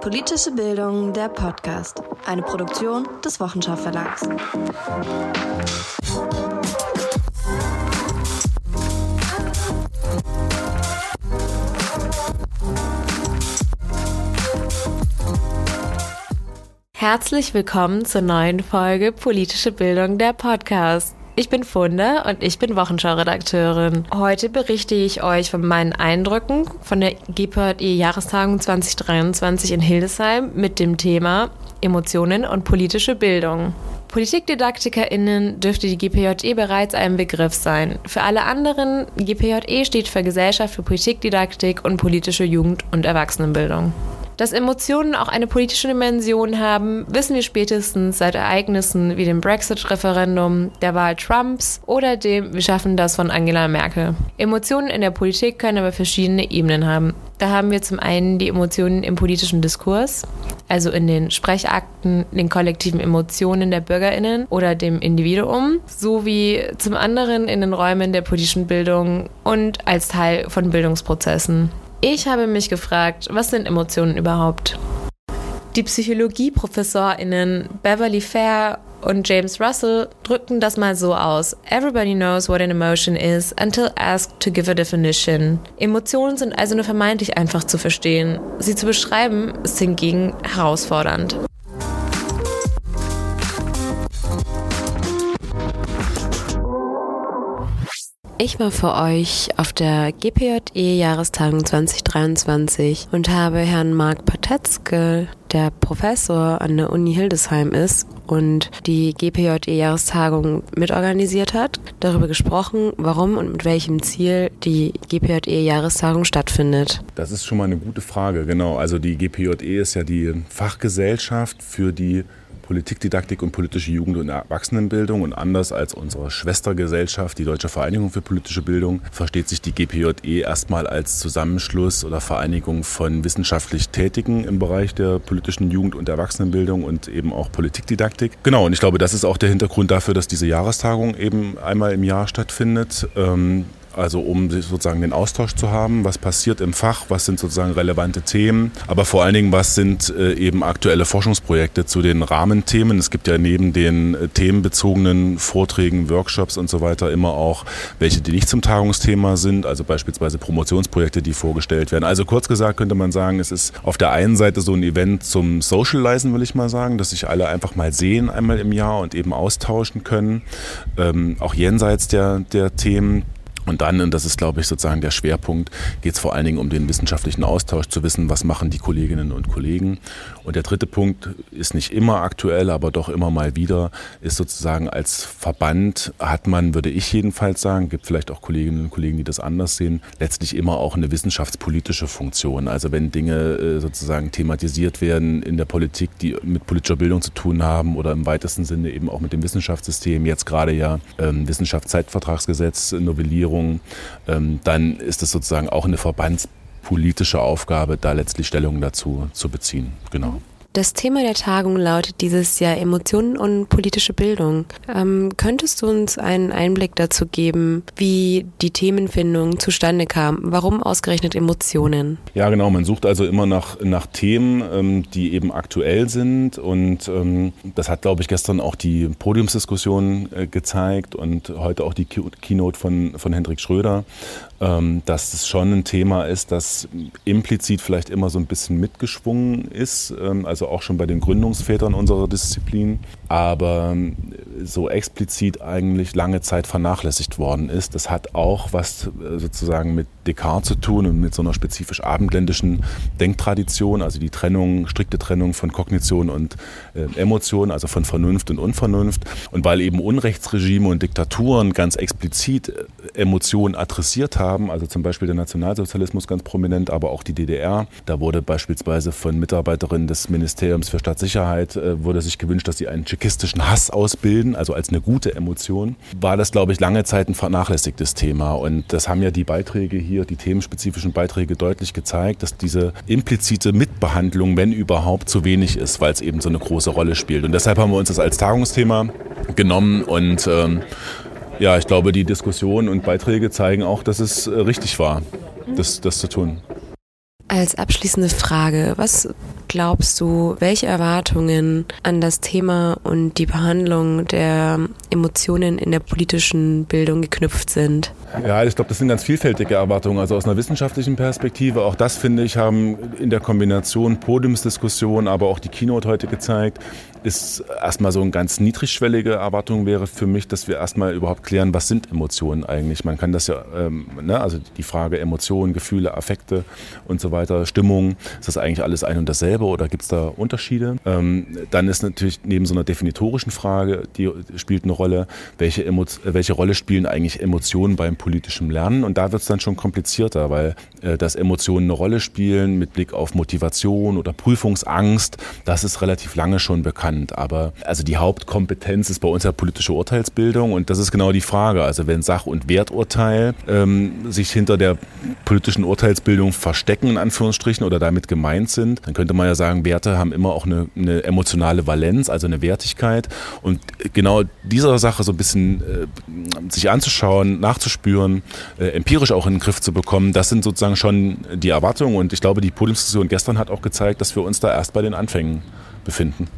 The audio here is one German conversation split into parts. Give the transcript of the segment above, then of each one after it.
Politische Bildung, der Podcast. Eine Produktion des Wochenschau Verlags. Herzlich willkommen zur neuen Folge Politische Bildung, der Podcast. Ich bin Funda und ich bin Wochenschau-Redakteurin. Heute berichte ich euch von meinen Eindrücken von der GPJE-Jahrestagung 2023 in Hildesheim mit dem Thema Emotionen und politische Bildung. PpolitikdidaktikerInnen dürfte die GPJE bereits ein Begriff sein. Für alle anderen, GPJE steht für Gesellschaft für Politikdidaktik und politische Jugend- und Erwachsenenbildung. Dass Emotionen auch eine politische Dimension haben, wissen wir spätestens seit Ereignissen wie dem Brexit-Referendum, der Wahl Trumps oder dem Wir schaffen das von Angela Merkel. Emotionen in der Politik können aber verschiedene Ebenen haben. Da haben wir zum einen die Emotionen im politischen Diskurs, also in den Sprechakten, den kollektiven Emotionen der Bürgerinnen oder dem Individuum, sowie zum anderen in den Räumen der politischen Bildung und als Teil von Bildungsprozessen. Ich habe mich gefragt, was sind Emotionen überhaupt? Die Psychologieprofessorinnen Beverly Fair und James Russell drückten das mal so aus. Everybody knows what an emotion is until asked to give a definition. Emotionen sind also nur vermeintlich einfach zu verstehen. Sie zu beschreiben ist hingegen herausfordernd. Ich war für euch auf der GPJE-Jahrestagung 2023 und habe Herrn Marc Patetzke, der Professor an der Uni Hildesheim ist und die GPJE-Jahrestagung mitorganisiert hat, darüber gesprochen, warum und mit welchem Ziel die GPJE-Jahrestagung stattfindet. Das ist schon mal eine gute Frage, genau. Also die GPJE ist ja die Fachgesellschaft für die Politikdidaktik und politische Jugend- und Erwachsenenbildung. Und anders als unsere Schwestergesellschaft, die Deutsche Vereinigung für politische Bildung, versteht sich die GPJE erstmal als Zusammenschluss oder Vereinigung von wissenschaftlich Tätigen im Bereich der politischen Jugend- und Erwachsenenbildung und eben auch Politikdidaktik. Genau, und ich glaube, das ist auch der Hintergrund dafür, dass diese Jahrestagung eben einmal im Jahr stattfindet. Ähm, also um sozusagen den Austausch zu haben, was passiert im Fach, was sind sozusagen relevante Themen, aber vor allen Dingen, was sind äh, eben aktuelle Forschungsprojekte zu den Rahmenthemen. Es gibt ja neben den äh, themenbezogenen Vorträgen, Workshops und so weiter immer auch welche, die nicht zum Tagungsthema sind, also beispielsweise Promotionsprojekte, die vorgestellt werden. Also kurz gesagt könnte man sagen, es ist auf der einen Seite so ein Event zum Socializen, will ich mal sagen, dass sich alle einfach mal sehen einmal im Jahr und eben austauschen können, ähm, auch jenseits der, der Themen. Und dann, und das ist, glaube ich, sozusagen der Schwerpunkt, geht es vor allen Dingen um den wissenschaftlichen Austausch, zu wissen, was machen die Kolleginnen und Kollegen. Und der dritte Punkt ist nicht immer aktuell, aber doch immer mal wieder, ist sozusagen als Verband hat man, würde ich jedenfalls sagen, gibt vielleicht auch Kolleginnen und Kollegen, die das anders sehen, letztlich immer auch eine wissenschaftspolitische Funktion. Also wenn Dinge äh, sozusagen thematisiert werden in der Politik, die mit politischer Bildung zu tun haben oder im weitesten Sinne eben auch mit dem Wissenschaftssystem, jetzt gerade ja ähm, Wissenschaftszeitvertragsgesetz, Novellierung, Regierung, ähm, dann ist es sozusagen auch eine verbandspolitische Aufgabe, da letztlich Stellung dazu zu beziehen. Genau. Das Thema der Tagung lautet dieses Jahr Emotionen und politische Bildung. Ähm, könntest du uns einen Einblick dazu geben, wie die Themenfindung zustande kam? Warum ausgerechnet Emotionen? Ja, genau. Man sucht also immer nach, nach Themen, ähm, die eben aktuell sind. Und ähm, das hat, glaube ich, gestern auch die Podiumsdiskussion äh, gezeigt und heute auch die Keynote von, von Hendrik Schröder, dass es schon ein Thema ist, das implizit vielleicht immer so ein bisschen mitgeschwungen ist. Ähm, also also auch schon bei den Gründungsvätern unserer Disziplin, aber ähm, so explizit eigentlich lange Zeit vernachlässigt worden ist. Das hat auch was äh, sozusagen mit Descartes zu tun und mit so einer spezifisch abendländischen Denktradition, also die Trennung, strikte Trennung von Kognition und äh, Emotion, also von Vernunft und Unvernunft. Und weil eben Unrechtsregime und Diktaturen ganz explizit äh, Emotionen adressiert haben, also zum Beispiel der Nationalsozialismus ganz prominent, aber auch die DDR, da wurde beispielsweise von Mitarbeiterinnen des Ministeriums für Staatssicherheit äh, wurde sich gewünscht, dass sie einen tschechistischen Hass ausbilden, also als eine gute Emotion. War das, glaube ich, lange Zeit ein vernachlässigtes Thema. Und das haben ja die Beiträge hier, die themenspezifischen Beiträge deutlich gezeigt, dass diese implizite Mitbehandlung, wenn überhaupt, zu wenig ist, weil es eben so eine große Rolle spielt. Und deshalb haben wir uns das als Tagungsthema genommen und ähm, ja, ich glaube, die Diskussionen und Beiträge zeigen auch, dass es äh, richtig war, das, das zu tun. Als abschließende Frage, was glaubst du, welche Erwartungen an das Thema und die Behandlung der Emotionen in der politischen Bildung geknüpft sind? Ja, ich glaube, das sind ganz vielfältige Erwartungen. Also aus einer wissenschaftlichen Perspektive, auch das finde ich, haben in der Kombination Podiumsdiskussion, aber auch die Keynote heute gezeigt, ist erstmal so eine ganz niedrigschwellige Erwartung wäre für mich, dass wir erstmal überhaupt klären, was sind Emotionen eigentlich. Man kann das ja, ähm, ne, also die Frage Emotionen, Gefühle, Affekte und so weiter, Stimmung, ist das eigentlich alles ein und dasselbe oder gibt es da Unterschiede? Ähm, dann ist natürlich neben so einer definitorischen Frage, die spielt eine Rolle, welche, Emo welche Rolle spielen eigentlich Emotionen beim politischen Lernen? Und da wird es dann schon komplizierter, weil äh, dass Emotionen eine Rolle spielen mit Blick auf Motivation oder Prüfungsangst, das ist relativ lange schon bekannt bekannt. Aber also die Hauptkompetenz ist bei uns ja politische Urteilsbildung und das ist genau die Frage. Also wenn Sach- und Werturteil ähm, sich hinter der politischen Urteilsbildung verstecken, in Anführungsstrichen, oder damit gemeint sind, dann könnte man ja sagen, Werte haben immer auch eine, eine emotionale Valenz, also eine Wertigkeit. Und genau dieser Sache so ein bisschen äh, sich anzuschauen, nachzuspüren, äh, empirisch auch in den Griff zu bekommen, das sind sozusagen schon die Erwartungen. Und ich glaube, die Podiumsdiskussion gestern hat auch gezeigt, dass wir uns da erst bei den Anfängen befinden.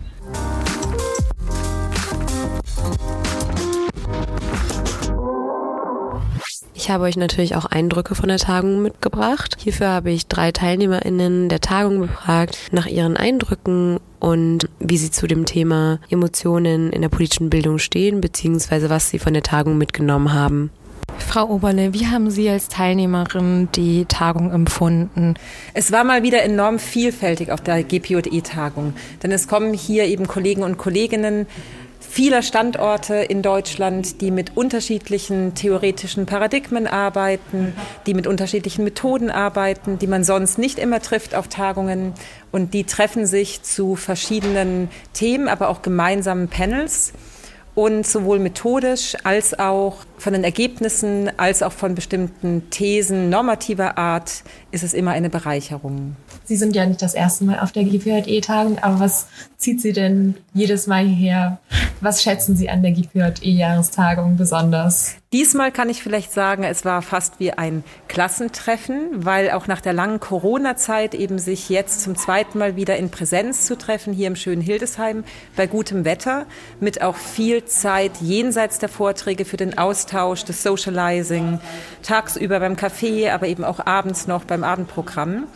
Ich habe euch natürlich auch Eindrücke von der Tagung mitgebracht. Hierfür habe ich drei TeilnehmerInnen der Tagung befragt nach ihren Eindrücken und wie sie zu dem Thema Emotionen in der politischen Bildung stehen, beziehungsweise was sie von der Tagung mitgenommen haben. Frau Oberle, wie haben Sie als Teilnehmerin die Tagung empfunden? Es war mal wieder enorm vielfältig auf der GPJE-Tagung, denn es kommen hier eben Kollegen und Kolleginnen vieler Standorte in Deutschland, die mit unterschiedlichen theoretischen Paradigmen arbeiten, die mit unterschiedlichen Methoden arbeiten, die man sonst nicht immer trifft auf Tagungen. Und die treffen sich zu verschiedenen Themen, aber auch gemeinsamen Panels und sowohl methodisch als auch von den Ergebnissen als auch von bestimmten Thesen normativer Art ist es immer eine Bereicherung. Sie sind ja nicht das erste Mal auf der GPJE-Tagung, aber was zieht Sie denn jedes Mal hierher? Was schätzen Sie an der GPJE-Jahrestagung besonders? Diesmal kann ich vielleicht sagen, es war fast wie ein Klassentreffen, weil auch nach der langen Corona-Zeit eben sich jetzt zum zweiten Mal wieder in Präsenz zu treffen, hier im schönen Hildesheim, bei gutem Wetter, mit auch viel Zeit jenseits der Vorträge für den Austausch, das Socializing, tagsüber beim Café, aber eben auch abends noch beim Abendprogramm.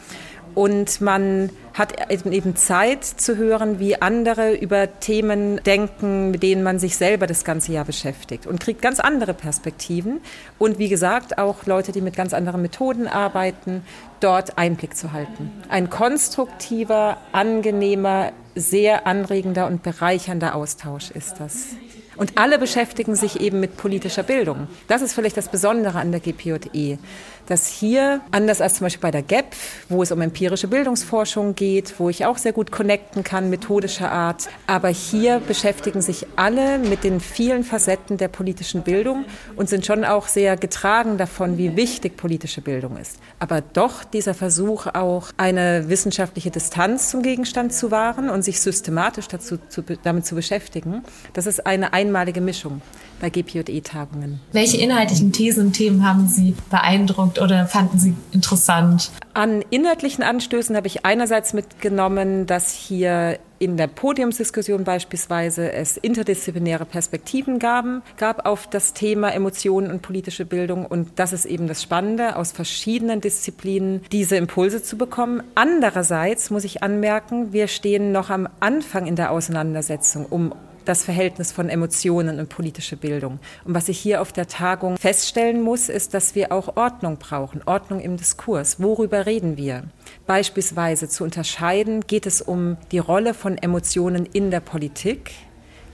Und man hat eben Zeit zu hören, wie andere über Themen denken, mit denen man sich selber das ganze Jahr beschäftigt und kriegt ganz andere Perspektiven. Und wie gesagt, auch Leute, die mit ganz anderen Methoden arbeiten, dort Einblick zu halten. Ein konstruktiver, angenehmer, sehr anregender und bereichernder Austausch ist das. Und alle beschäftigen sich eben mit politischer Bildung. Das ist vielleicht das Besondere an der GPJE, dass hier, anders als zum Beispiel bei der GEP, wo es um empirische Bildungsforschung geht, wo ich auch sehr gut connecten kann, methodischer Art, aber hier beschäftigen sich alle mit den vielen Facetten der politischen Bildung und sind schon auch sehr getragen davon, wie wichtig politische Bildung ist. Aber doch dieser Versuch auch, eine wissenschaftliche Distanz zum Gegenstand zu wahren und sich systematisch dazu, zu, damit zu beschäftigen, das ist eine einmalige Mischung bei GPJE-Tagungen. Welche inhaltlichen Thesen und Themen haben Sie beeindruckt oder fanden Sie interessant? An inhaltlichen Anstößen habe ich einerseits mitgenommen, dass hier in der Podiumsdiskussion beispielsweise es interdisziplinäre Perspektiven gaben, gab auf das Thema Emotionen und politische Bildung. Und das ist eben das Spannende, aus verschiedenen Disziplinen diese Impulse zu bekommen. Andererseits muss ich anmerken, wir stehen noch am Anfang in der Auseinandersetzung um das Verhältnis von Emotionen und politische Bildung. Und was ich hier auf der Tagung feststellen muss, ist, dass wir auch Ordnung brauchen, Ordnung im Diskurs. Worüber reden wir? Beispielsweise zu unterscheiden, geht es um die Rolle von Emotionen in der Politik?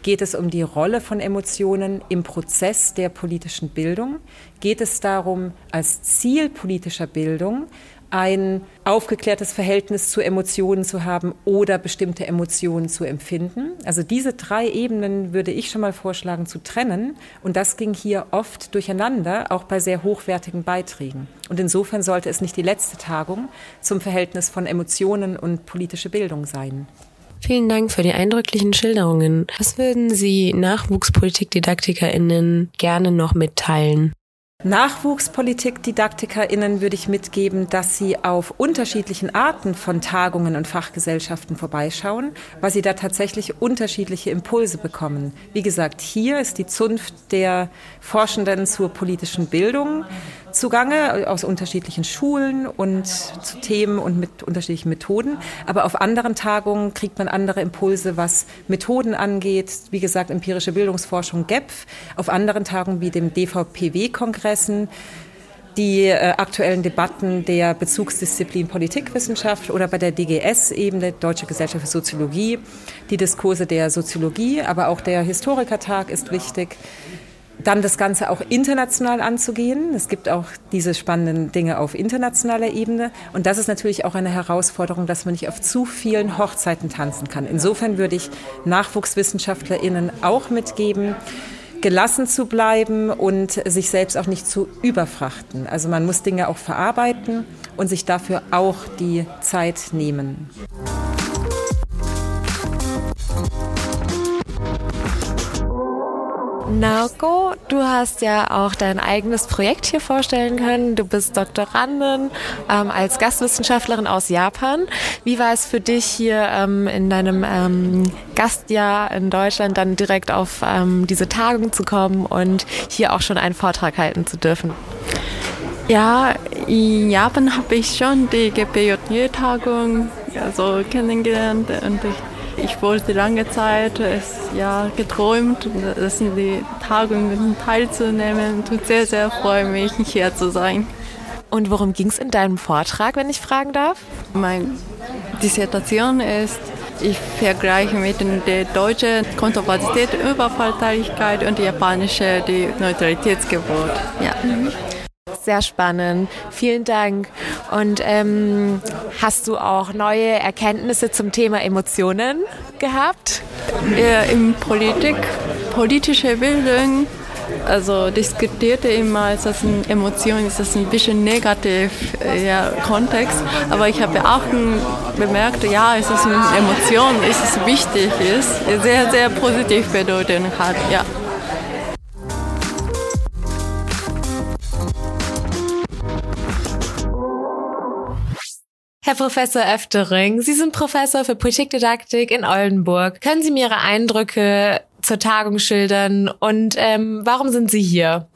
Geht es um die Rolle von Emotionen im Prozess der politischen Bildung? Geht es darum, als Ziel politischer Bildung ein aufgeklärtes Verhältnis zu Emotionen zu haben oder bestimmte Emotionen zu empfinden. Also diese drei Ebenen würde ich schon mal vorschlagen zu trennen. Und das ging hier oft durcheinander, auch bei sehr hochwertigen Beiträgen. Und insofern sollte es nicht die letzte Tagung zum Verhältnis von Emotionen und politische Bildung sein. Vielen Dank für die eindrücklichen Schilderungen. Was würden Sie NachwuchspolitikdidaktikerInnen gerne noch mitteilen? NachwuchspolitikdidaktikerInnen würde ich mitgeben, dass sie auf unterschiedlichen Arten von Tagungen und Fachgesellschaften vorbeischauen, weil sie da tatsächlich unterschiedliche Impulse bekommen. Wie gesagt, hier ist die Zunft der Forschenden zur politischen Bildung zugange aus unterschiedlichen Schulen und zu Themen und mit unterschiedlichen Methoden. Aber auf anderen Tagungen kriegt man andere Impulse, was Methoden angeht. Wie gesagt, empirische Bildungsforschung GEPF. Auf anderen Tagungen wie dem DVPW-Kongressen die äh, aktuellen Debatten der Bezugsdisziplin Politikwissenschaft oder bei der DGS-Ebene, Deutsche Gesellschaft für Soziologie, die Diskurse der Soziologie, aber auch der Historikertag ist wichtig dann das Ganze auch international anzugehen. Es gibt auch diese spannenden Dinge auf internationaler Ebene. Und das ist natürlich auch eine Herausforderung, dass man nicht auf zu vielen Hochzeiten tanzen kann. Insofern würde ich NachwuchswissenschaftlerInnen auch mitgeben, gelassen zu bleiben und sich selbst auch nicht zu überfrachten. Also man muss Dinge auch verarbeiten und sich dafür auch die Zeit nehmen. Naoko, du hast ja auch dein eigenes Projekt hier vorstellen können. Du bist Doktorandin ähm, als Gastwissenschaftlerin aus Japan. Wie war es für dich hier ähm, in deinem ähm, Gastjahr in Deutschland dann direkt auf ähm, diese Tagung zu kommen und hier auch schon einen Vortrag halten zu dürfen? Ja, in Japan habe ich schon die GPJ-Tagung also kennengelernt und ich ich wollte lange Zeit es ja geträumt, das in die Tagungen teilzunehmen. Tut sehr, sehr freue mich, hier zu sein. Und worum ging es in deinem Vortrag, wenn ich fragen darf? Meine Dissertation ist, ich vergleiche mit der deutschen Kontroversität, Überfallteiligkeit und die japanische die Neutralitätsgebot. Ja. Sehr spannend. Vielen Dank. Und ähm, hast du auch neue Erkenntnisse zum Thema Emotionen gehabt? Ja, in Politik, politische Bildung, also diskutierte immer, ist das eine Emotion, ist das ein bisschen negativ äh, ja, Kontext. Aber ich habe auch bemerkt, ja, es ist eine Emotion, ist es wichtig ist, sehr, sehr positiv bedeutet hat, ja. Herr Professor Öftering, Sie sind Professor für Politikdidaktik in Oldenburg. Können Sie mir Ihre Eindrücke zur Tagung schildern und ähm, warum sind Sie hier?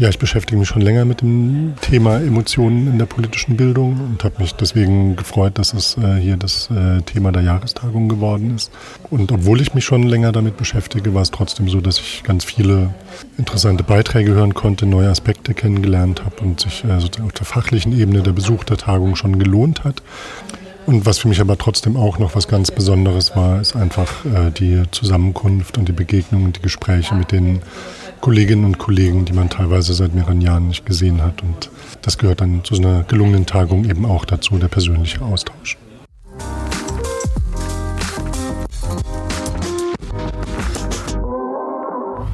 Ja, ich beschäftige mich schon länger mit dem Thema Emotionen in der politischen Bildung und habe mich deswegen gefreut, dass es äh, hier das äh, Thema der Jahrestagung geworden ist. Und obwohl ich mich schon länger damit beschäftige, war es trotzdem so, dass ich ganz viele interessante Beiträge hören konnte, neue Aspekte kennengelernt habe und sich äh, sozusagen auf der fachlichen Ebene der Besuch der Tagung schon gelohnt hat. Und was für mich aber trotzdem auch noch was ganz Besonderes war, ist einfach die Zusammenkunft und die Begegnung und die Gespräche mit den Kolleginnen und Kollegen, die man teilweise seit mehreren Jahren nicht gesehen hat. Und das gehört dann zu so einer gelungenen Tagung eben auch dazu, der persönliche Austausch.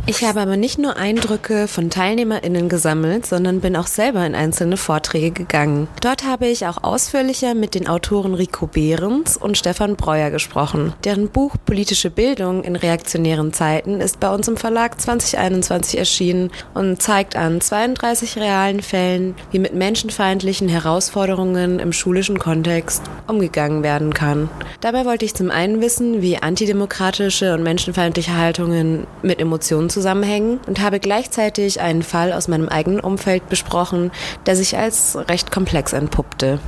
Ich habe aber nicht nur Eindrücke von TeilnehmerInnen gesammelt, sondern bin auch selber in einzelne Vorträge gegangen. Dort habe ich auch ausführlicher mit den Autoren Rico Behrens und Stefan Breuer gesprochen. Deren Buch Politische Bildung in reaktionären Zeiten ist bei uns im Verlag 2021 erschienen und zeigt an 32 realen Fällen, wie mit menschenfeindlichen Herausforderungen im schulischen Kontext umgegangen werden kann. Dabei wollte ich zum einen wissen, wie antidemokratische und menschenfeindliche Haltungen mit Emotionen zusammenhängen und habe gleichzeitig einen Fall aus meinem eigenen Umfeld besprochen, der sich als recht komplex entpuppte.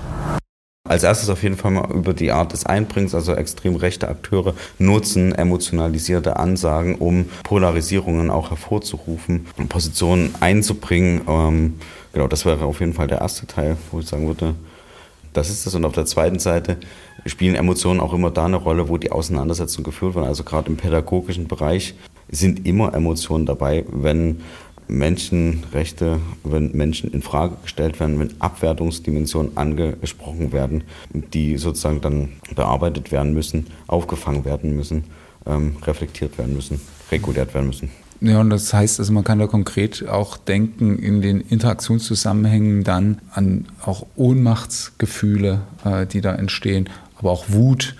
Als erstes auf jeden Fall mal über die Art des Einbringens, also extrem rechte Akteure nutzen emotionalisierte Ansagen, um Polarisierungen auch hervorzurufen und Positionen einzubringen. Ähm, genau, das wäre auf jeden Fall der erste Teil, wo ich sagen würde, das ist das. Und auf der zweiten Seite spielen Emotionen auch immer da eine Rolle, wo die Auseinandersetzungen geführt werden. Also gerade im pädagogischen Bereich sind immer Emotionen dabei, wenn Menschenrechte, wenn Menschen in Frage gestellt werden, wenn Abwertungsdimensionen angesprochen werden, die sozusagen dann bearbeitet werden müssen, aufgefangen werden müssen, ähm, reflektiert werden müssen, reguliert werden müssen. Ja, und das heißt, also man kann da konkret auch denken in den Interaktionszusammenhängen dann an auch Ohnmachtsgefühle, äh, die da entstehen, aber auch Wut,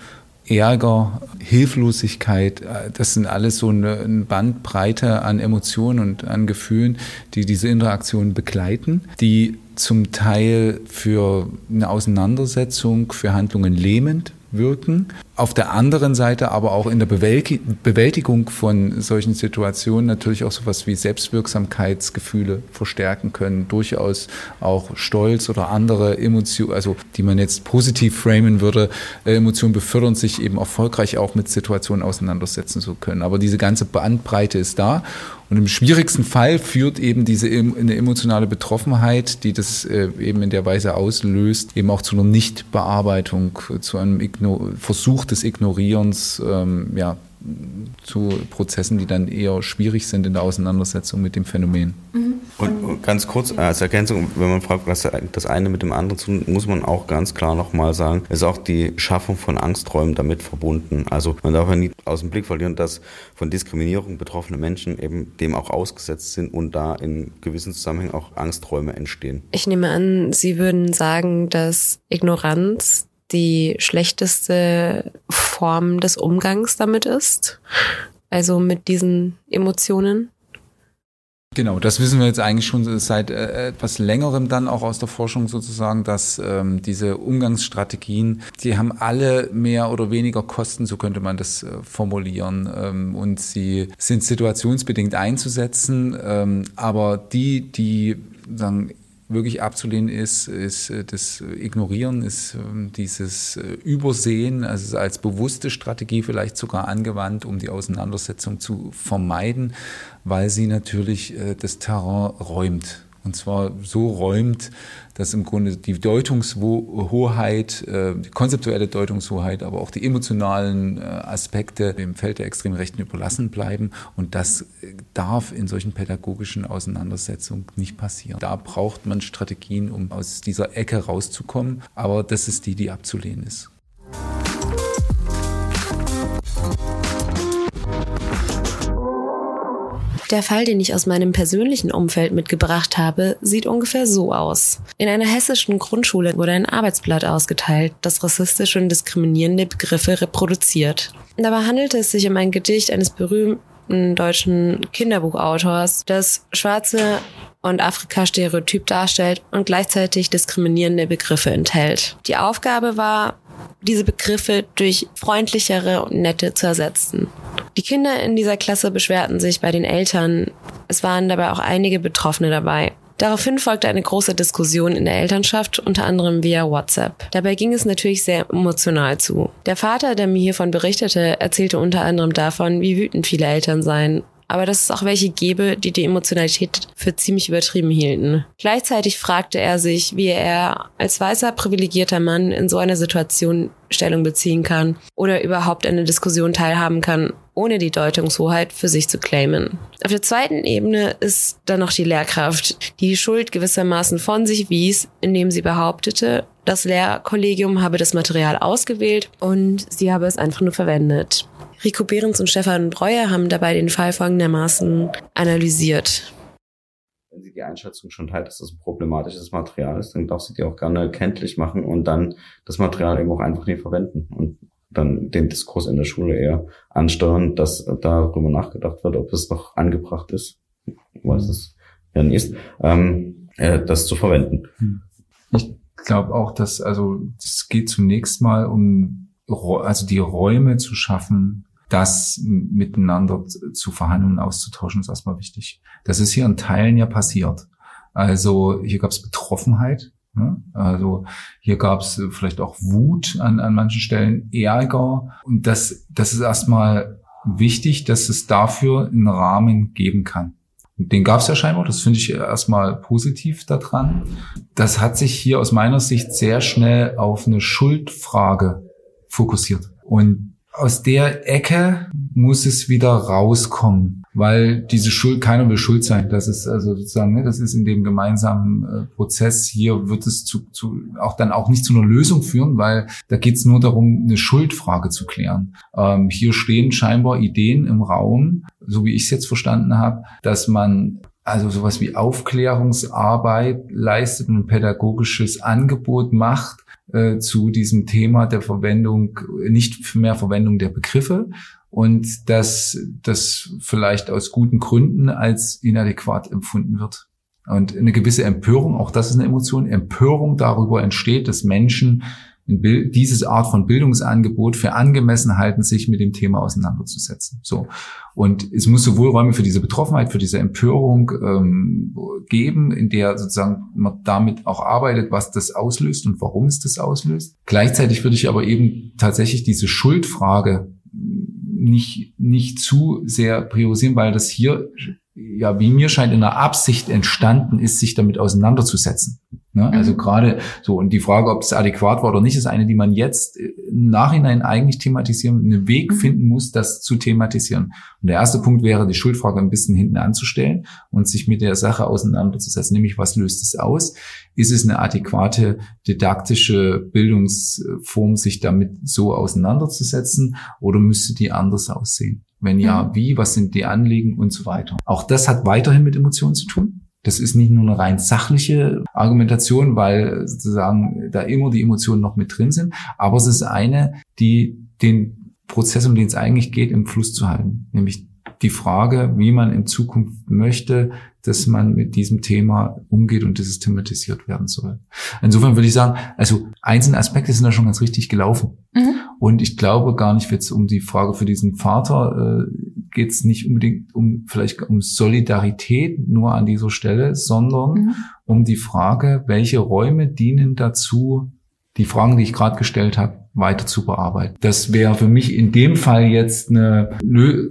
Ärger, Hilflosigkeit, äh, das sind alles so eine, Bandbreite an Emotionen und an Gefühlen, die diese Interaktion begleiten, die zum Teil für eine Auseinandersetzung, für Handlungen lähmend wirken. Auf der anderen Seite aber auch in der Bewältigung von solchen Situationen natürlich auch sowas wie Selbstwirksamkeitsgefühle verstärken können, durchaus auch Stolz oder andere Emotionen, also die man jetzt positiv framen würde, äh, Emotionen befördern, sich eben erfolgreich auch mit Situationen auseinandersetzen zu können. Aber diese ganze Bandbreite ist da und im schwierigsten Fall führt eben diese eine emotionale Betroffenheit, die das äh, eben in der Weise auslöst, eben auch zu einer Nichtbearbeitung, zu einem Igno Versuch des Ignorierens, ähm, ja, zu Prozessen, die dann eher schwierig sind in der Auseinandersetzung mit dem Phänomen. Mhm. Und ganz kurz als Ergänzung, wenn man fragt, was das eine mit dem anderen zu tun, muss man auch ganz klar nochmal sagen, ist auch die Schaffung von Angsträumen damit verbunden. Also man darf ja nie aus dem Blick verlieren, dass von Diskriminierung betroffene Menschen eben dem auch ausgesetzt sind und da in gewissen Zusammenhängen auch Angsträume entstehen. Ich nehme an, Sie würden sagen, dass Ignoranz die schlechteste Form des Umgangs damit ist. Also mit diesen Emotionen. Genau, das wissen wir jetzt eigentlich schon seit äh, etwas längerem dann auch aus der Forschung sozusagen, dass ähm, diese Umgangsstrategien, die haben alle mehr oder weniger Kosten, so könnte man das äh, formulieren. Ähm, und sie sind situationsbedingt einzusetzen, ähm, aber die, die sagen, wirklich abzulehnen ist, ist äh, das Ignorieren, ist ähm, dieses äh, Übersehen, also als bewusste Strategie vielleicht sogar angewandt, um die Auseinandersetzung zu vermeiden, weil sie natürlich äh, das Terrain räumt. Und zwar so räumt, dass im Grunde die Deutungshoheit, äh, die konzeptuelle Deutungshoheit, aber auch die emotionalen äh, Aspekte dem Feld der extremen Rechten überlassen bleiben. Und das äh, darf in solchen pädagogischen Auseinandersetzungen nicht passieren. Da braucht man Strategien, um aus dieser Ecke rauszukommen. Aber das ist die, die abzulehnen ist. Der Fall, den ich aus meinem persönlichen Umfeld mitgebracht habe, sieht ungefähr so aus. In einer hessischen Grundschule wurde ein Arbeitsblatt ausgeteilt, das rassistische und diskriminierende Begriffe reproduziert. Dabei handelte es sich um ein Gedicht eines berühmten deutschen Kinderbuchautors, das schwarze und Afrika Stereotyp darstellt und gleichzeitig diskriminierende Begriffe enthält. Die Aufgabe war, diese Begriffe durch freundlichere und nette zu ersetzen. Die Kinder in dieser Klasse beschwerten sich bei den Eltern. Es waren dabei auch einige Betroffene dabei. Daraufhin folgte eine große Diskussion in der Elternschaft, unter anderem via WhatsApp. Dabei ging es natürlich sehr emotional zu. Der Vater, der mir hiervon berichtete, erzählte unter anderem davon, wie wütend viele Eltern seien aber dass es auch welche gäbe, die die Emotionalität für ziemlich übertrieben hielten. Gleichzeitig fragte er sich, wie er als weißer, privilegierter Mann in so einer Situation Stellung beziehen kann oder überhaupt eine Diskussion teilhaben kann, ohne die Deutungshoheit für sich zu claimen. Auf der zweiten Ebene ist dann noch die Lehrkraft, die die Schuld gewissermaßen von sich wies, indem sie behauptete, das Lehrkollegium habe das Material ausgewählt und sie habe es einfach nur verwendet. Rico Behrens und Stefan Breuer haben dabei den Fall folgendermaßen analysiert. Wenn sie die Einschätzung schon teilt, dass das ein problematisches Material ist, dann darf sie die auch gerne kenntlich machen und dann das Material eben auch einfach nicht verwenden und dann den Diskurs in der Schule eher ansteuern, dass darüber nachgedacht wird, ob es noch angebracht ist, was es ja nicht ist, ähm, äh, das zu verwenden. Hm. Ich glaube auch, dass also es geht zunächst mal um also die Räume zu schaffen, das miteinander zu verhandeln auszutauschen, ist erstmal wichtig. Das ist hier in Teilen ja passiert. Also hier gab es Betroffenheit. Ne? Also hier gab es vielleicht auch Wut an, an manchen Stellen, Ärger. Und das, das ist erstmal wichtig, dass es dafür einen Rahmen geben kann. Den gab es ja scheinbar, das finde ich erstmal positiv daran. Das hat sich hier aus meiner Sicht sehr schnell auf eine Schuldfrage fokussiert. Und aus der Ecke muss es wieder rauskommen, weil diese Schuld, keiner will schuld sein. Das ist also sozusagen, ne, das ist in dem gemeinsamen äh, Prozess. Hier wird es zu, zu auch dann auch nicht zu einer Lösung führen, weil da geht es nur darum, eine Schuldfrage zu klären. Ähm, hier stehen scheinbar Ideen im Raum, so wie ich es jetzt verstanden habe, dass man also sowas wie Aufklärungsarbeit leistet, ein pädagogisches Angebot macht, äh, zu diesem Thema der Verwendung, nicht mehr Verwendung der Begriffe und dass das vielleicht aus guten Gründen als inadäquat empfunden wird. Und eine gewisse Empörung, auch das ist eine Emotion, Empörung darüber entsteht, dass Menschen dieses Art von Bildungsangebot für angemessen halten, sich mit dem Thema auseinanderzusetzen. So. Und es muss sowohl Räume für diese Betroffenheit, für diese Empörung ähm, geben, in der sozusagen man damit auch arbeitet, was das auslöst und warum es das auslöst. Gleichzeitig würde ich aber eben tatsächlich diese Schuldfrage nicht, nicht zu sehr priorisieren, weil das hier ja, wie mir scheint, in der Absicht entstanden ist, sich damit auseinanderzusetzen. Ne? Also mhm. gerade so, und die Frage, ob es adäquat war oder nicht, ist eine, die man jetzt im Nachhinein eigentlich thematisieren, einen Weg mhm. finden muss, das zu thematisieren. Und der erste Punkt wäre, die Schuldfrage ein bisschen hinten anzustellen und sich mit der Sache auseinanderzusetzen, nämlich was löst es aus? Ist es eine adäquate didaktische Bildungsform, sich damit so auseinanderzusetzen oder müsste die anders aussehen? Wenn ja, mhm. wie? Was sind die Anliegen und so weiter? Auch das hat weiterhin mit Emotionen zu tun. Das ist nicht nur eine rein sachliche Argumentation, weil sozusagen da immer die Emotionen noch mit drin sind, aber es ist eine, die den Prozess, um den es eigentlich geht, im Fluss zu halten. Nämlich die Frage, wie man in Zukunft möchte, dass man mit diesem Thema umgeht und dass es thematisiert werden soll. Insofern würde ich sagen, also einzelne Aspekte sind da schon ganz richtig gelaufen. Mhm. Und ich glaube gar nicht jetzt um die Frage für diesen Vater äh, geht es nicht unbedingt um vielleicht um Solidarität nur an dieser Stelle, sondern mhm. um die Frage, welche Räume dienen dazu, die Fragen, die ich gerade gestellt habe, weiter zu bearbeiten. Das wäre für mich in dem Fall jetzt eine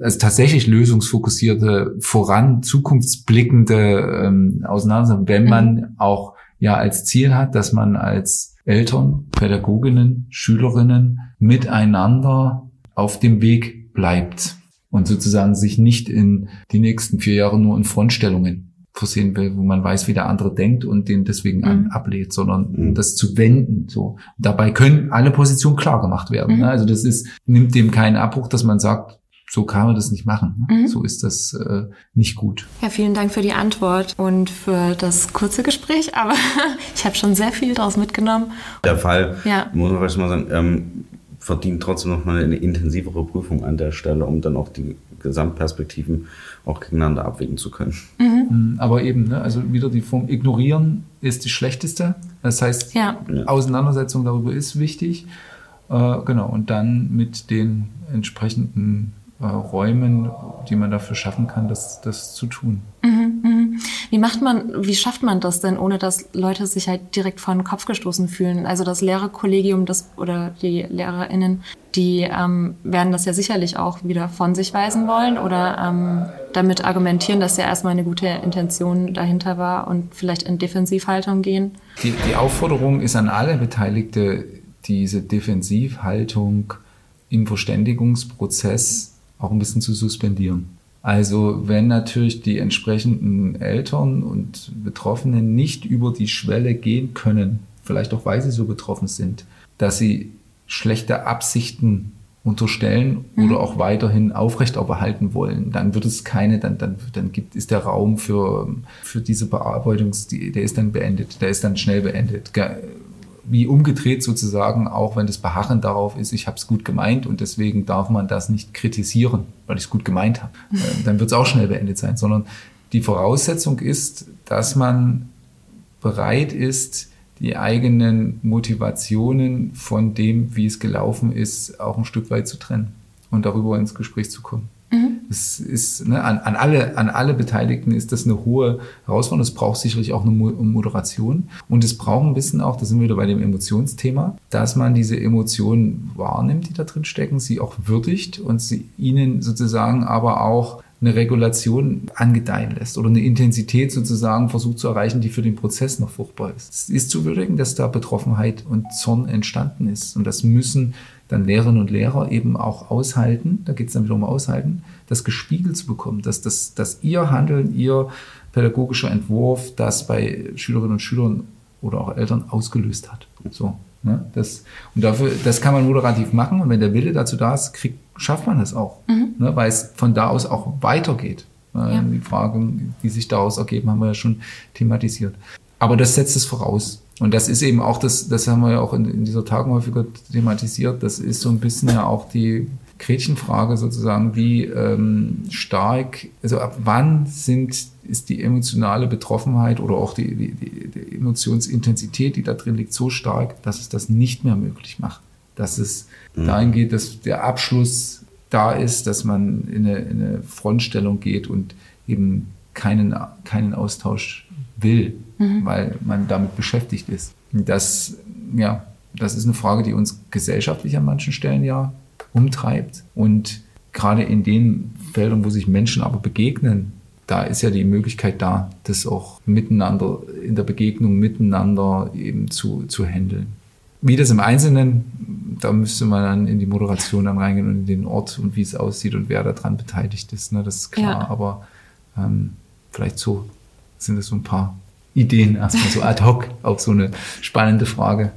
also tatsächlich lösungsfokussierte, voran zukunftsblickende ähm, Auseinandersetzung, wenn man mhm. auch ja als Ziel hat, dass man als Eltern, Pädagoginnen, Schülerinnen miteinander auf dem Weg bleibt und sozusagen sich nicht in die nächsten vier Jahre nur in Frontstellungen versehen will, wo man weiß, wie der andere denkt und den deswegen mhm. ablehnt, sondern mhm. das zu wenden. So dabei können alle Positionen klar gemacht werden. Mhm. Ne? Also das ist nimmt dem keinen Abbruch, dass man sagt, so kann man das nicht machen. Ne? Mhm. So ist das äh, nicht gut. Ja, vielen Dank für die Antwort und für das kurze Gespräch. Aber ich habe schon sehr viel daraus mitgenommen. Der Fall, ja. muss man vielleicht mal sagen, ähm, verdient trotzdem noch mal eine intensivere Prüfung an der Stelle, um dann auch die Gesamtperspektiven auch gegeneinander abwägen zu können. Mhm. mhm. Aber eben, ne, also wieder die Form ignorieren ist die schlechteste. Das heißt, ja. Auseinandersetzung darüber ist wichtig. Äh, genau, und dann mit den entsprechenden äh, Räumen, die man dafür schaffen kann, das, das zu tun. Mhm, mhm. Wie macht man, wie schafft man das denn, ohne dass Leute sich halt direkt vor den Kopf gestoßen fühlen? Also das Lehrerkollegium das, oder die LehrerInnen, die ähm, werden das ja sicherlich auch wieder von sich weisen wollen oder ähm, damit argumentieren, dass ja erstmal eine gute Intention dahinter war und vielleicht in Defensivhaltung gehen. Die, die Aufforderung ist an alle Beteiligte, diese Defensivhaltung im Verständigungsprozess auch ein bisschen zu suspendieren. Also wenn natürlich die entsprechenden Eltern und Betroffenen nicht über die Schwelle gehen können, vielleicht auch weil sie so betroffen sind, dass sie schlechte Absichten unterstellen mhm. oder auch weiterhin aufrechterhalten wollen, dann wird es keine, dann, dann, dann gibt, ist der Raum für, für diese Bearbeitung, der ist dann beendet, der ist dann schnell beendet wie umgedreht sozusagen, auch wenn das Beharren darauf ist, ich habe es gut gemeint und deswegen darf man das nicht kritisieren, weil ich es gut gemeint habe. Äh, dann wird es auch schnell beendet sein, sondern die Voraussetzung ist, dass man bereit ist, die eigenen Motivationen von dem, wie es gelaufen ist, auch ein Stück weit zu trennen und darüber ins Gespräch zu kommen. Mhm. Es ist ne, an, an, alle, an alle Beteiligten ist das eine hohe Herausforderung. Es braucht sicherlich auch eine Moderation und es braucht ein bisschen auch, da sind wir wieder bei dem Emotionsthema, dass man diese Emotionen wahrnimmt, die da drin stecken, sie auch würdigt und sie ihnen sozusagen aber auch eine Regulation angedeihen lässt oder eine Intensität sozusagen versucht zu erreichen, die für den Prozess noch fruchtbar ist. Es ist zu würdigen, dass da Betroffenheit und Zorn entstanden ist und das müssen dann Lehrerinnen und Lehrer eben auch aushalten, da geht es dann wieder um Aushalten, das gespiegelt zu bekommen, dass, dass, dass ihr Handeln, ihr pädagogischer Entwurf das bei Schülerinnen und Schülern oder auch Eltern ausgelöst hat. So, ne? das, und dafür, das kann man moderativ machen und wenn der Wille dazu da ist, kriegt, schafft man das auch, mhm. ne? weil es von da aus auch weitergeht. Äh, ja. Die Fragen, die sich daraus ergeben, haben wir ja schon thematisiert. Aber das setzt es voraus. Und das ist eben auch das, das haben wir ja auch in, in dieser Tagung häufiger thematisiert, das ist so ein bisschen ja auch die Gretchenfrage sozusagen, wie ähm, stark, also ab wann sind, ist die emotionale Betroffenheit oder auch die, die, die, die Emotionsintensität, die da drin liegt, so stark, dass es das nicht mehr möglich macht. Dass es mhm. dahin geht, dass der Abschluss da ist, dass man in eine, in eine Frontstellung geht und eben keinen, keinen Austausch will, mhm. weil man damit beschäftigt ist. Das, ja, das ist eine Frage, die uns gesellschaftlich an manchen Stellen ja umtreibt. Und gerade in den Feldern, wo sich Menschen aber begegnen, da ist ja die Möglichkeit da, das auch miteinander, in der Begegnung miteinander eben zu, zu handeln. Wie das im Einzelnen, da müsste man dann in die Moderation dann reingehen und in den Ort und wie es aussieht und wer daran beteiligt ist. Ne, das ist klar, ja. aber ähm, vielleicht so sind das so ein paar Ideen erstmal so ad hoc auf so eine spannende Frage.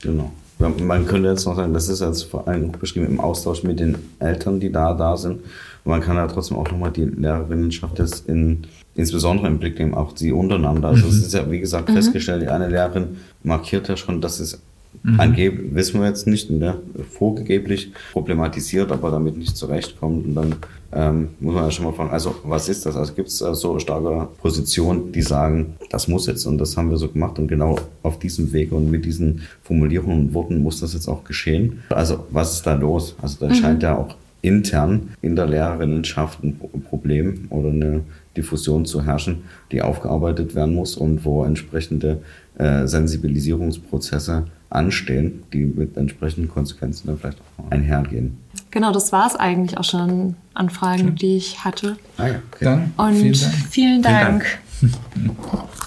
Genau. Man könnte jetzt noch sagen, das ist jetzt vor allem beschrieben im Austausch mit den Eltern, die da da sind. Und man kann ja trotzdem auch nochmal die Lehrerinnenschaft jetzt in, insbesondere im Blick nehmen, auch sie untereinander. Also mhm. es ist ja, wie gesagt, mhm. festgestellt, die eine Lehrerin markiert ja schon, dass es Mhm. Angeblich, wissen wir jetzt nicht, ne? vorgegeblich problematisiert, aber damit nicht zurechtkommt. Und dann ähm, muss man ja schon mal fragen, also was ist das? Also gibt es so starke Positionen, die sagen, das muss jetzt und das haben wir so gemacht und genau auf diesem Weg und mit diesen Formulierungen und Worten muss das jetzt auch geschehen. Also was ist da los? Also da mhm. scheint ja auch intern in der Lehrerinnenschaft ein Problem oder eine Diffusion zu herrschen, die aufgearbeitet werden muss und wo entsprechende äh, Sensibilisierungsprozesse anstehen, die mit entsprechenden Konsequenzen dann vielleicht auch einhergehen. Genau, das war es eigentlich auch schon an Fragen, Schön. die ich hatte. Ah ja, okay. Dann Und vielen Dank. Vielen Dank. Vielen Dank.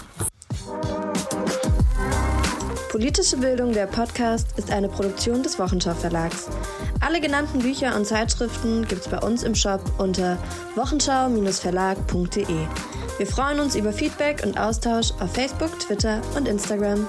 Politische Bildung, der Podcast, ist eine Produktion des Wochenschau Verlags. Alle genannten Bücher und Zeitschriften gibt's bei uns im Shop unter wochenschau-verlag.de. Wir freuen uns über Feedback und Austausch auf Facebook, Twitter und Instagram.